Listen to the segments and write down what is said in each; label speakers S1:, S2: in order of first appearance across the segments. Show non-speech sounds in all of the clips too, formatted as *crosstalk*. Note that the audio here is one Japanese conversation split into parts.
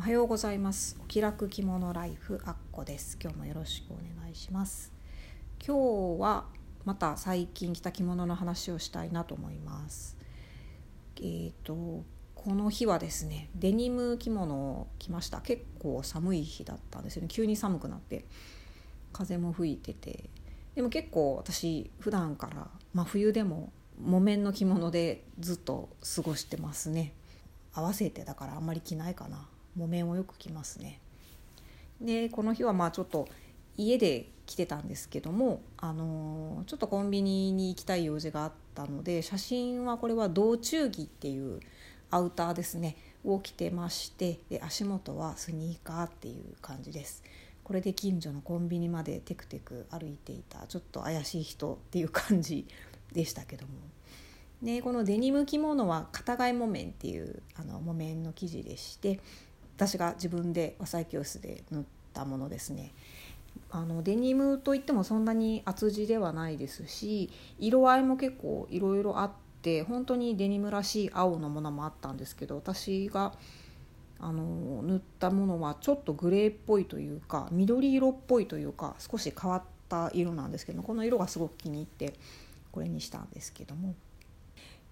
S1: おはようございます。お気楽着物ライフアッコです。今日もよろしくお願いします。今日はまた最近着た着物の話をしたいなと思います。えっ、ー、とこの日はですねデニム着物を着ました。結構寒い日だったんですよね。急に寒くなって風も吹いてて。でも結構私普段から真冬でも木綿の着物でずっと過ごしてますね。合わせてだからあんまり着ないかな。木綿をよく着ますね。でこの日はまあちょっと家で来てたんですけども、あのー、ちょっとコンビニに行きたい用事があったので写真はこれは道中着っていうアウターですねを着てましてで足元はスニーカーっていう感じです。これで近所のコンビニまでテクテク歩いていたちょっと怪しい人っていう感じでしたけども。でこのデニム着物は片貝木綿っていうあの木綿の生地でして私が自分で和裁教室で縫ったものですね。あのデニムといってもそんなに厚地ではないですし色合いも結構いろいろあって本当にデニムらしい青のものもあったんですけど私があの塗ったものはちょっとグレーっぽいというか緑色っぽいというか少し変わった色なんですけどこの色がすごく気に入ってこれにしたんですけども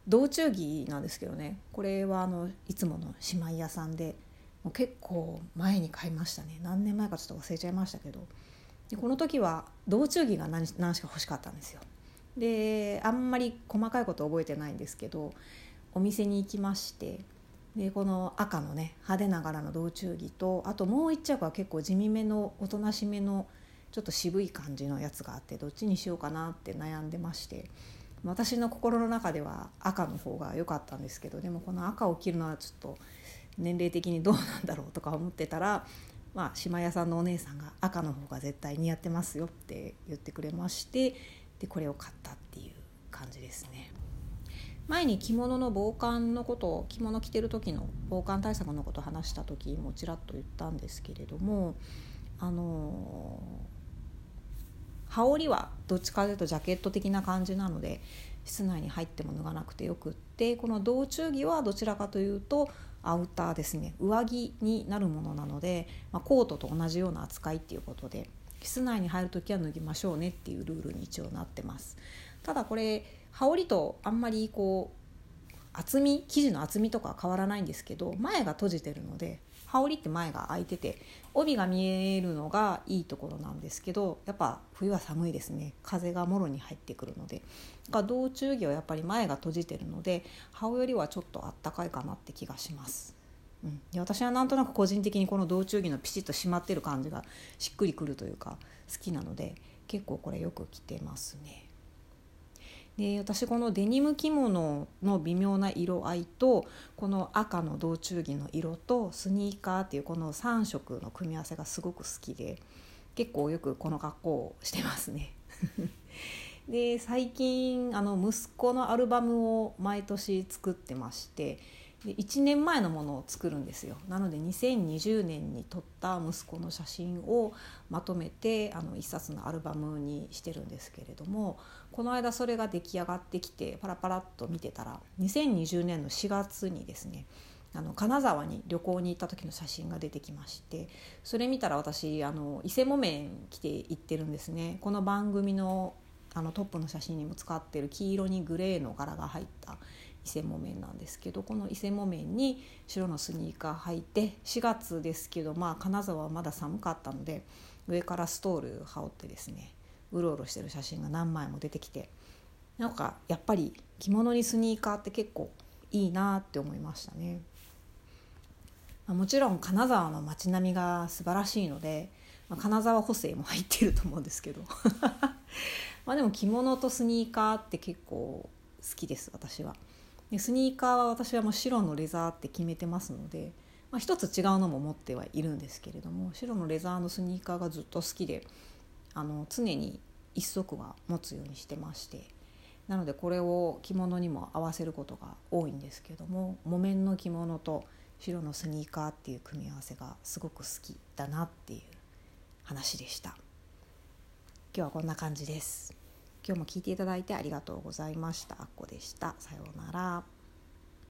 S1: 道中着なんですけどねこれはあのいつもの姉妹屋さんでもう結構前に買いましたね。何年前かちょっと忘れちゃいましたけど。でこの時は道中着が何何しか欲しかったんですよ。であんまり細かいこと覚えてないんですけどお店に行きましてでこの赤のね派手な柄の道中着とあともう一着は結構地味めのおとなしめのちょっと渋い感じのやつがあってどっちにしようかなって悩んでまして私の心の中では赤の方が良かったんですけどでもこの赤を着るのはちょっと年齢的にどうなんだろうとか思ってたら、まあ、島屋さんのお姉さんが赤の方が絶対似合ってますよって言ってくれましてでこれを買ったっていう感じですね。前に着物の防寒のこと着物着てる時の防寒対策のことを話した時もちらっと言ったんですけれどもあの羽織はどっちかというとジャケット的な感じなので室内に入っても脱がなくてよくってこの道中着はどちらかというとアウターですね。上着になるものなので、まあ、コートと同じような扱いっていうことで室内に入る時は脱ぎましょうねっていうルールに一応なってます。ただこれ羽織とあんまりこう厚み生地の厚みとかは変わらないんですけど前が閉じてるので羽織って前が開いてて帯が見えるのがいいところなんですけどやっぱ冬は寒いですね風がもろに入ってくるので道中着はやっぱり前が閉じてるので羽織よりはちょっとあったかいかなって気がします。うん、で私はなんとなく個人的にこの道中着のピシッと締まってる感じがしっくりくるというか好きなので結構これよく着てますね。で私このデニム着物の微妙な色合いとこの赤の道中着の色とスニーカーっていうこの3色の組み合わせがすごく好きで結構よくこの格好をしてますね。*laughs* で最近あの息子のアルバムを毎年作ってましてで1年前のものを作るんですよ。なので2020年に撮った息子の写真をまとめてあの1冊のアルバムにしてるんですけれどもこの間それが出来上がってきてパラパラっと見てたら2020年の4月にですねあの金沢に旅行に行った時の写真が出てきましてそれ見たら私あの伊勢木綿着て行ってるんですね。この番組のあのトップの写真にも使ってる黄色にグレーの柄が入った伊勢木綿なんですけどこの伊勢木綿に白のスニーカー履いて4月ですけどまあ金沢はまだ寒かったので上からストール羽織ってですねうろうろしてる写真が何枚も出てきてなんかやっぱり着物にスニーカーって結構いいなって思いましたね。もちろん金沢の街並みが素晴らしいので、ま、金沢補正も入ってると思うんですけど *laughs* まあでも着物とスニーカーって結構好きです私は。でスニーカーは私はもう白のレザーって決めてますので、まあ、一つ違うのも持ってはいるんですけれども白のレザーのスニーカーがずっと好きであの常に一足は持つようにしてましてなのでこれを着物にも合わせることが多いんですけども木綿の着物と白のスニーカーっていう組み合わせがすごく好きだなっていう話でした。今日はこんな感じです。今日も聞いていただいてありがとうございました。あっこでした。さようなら。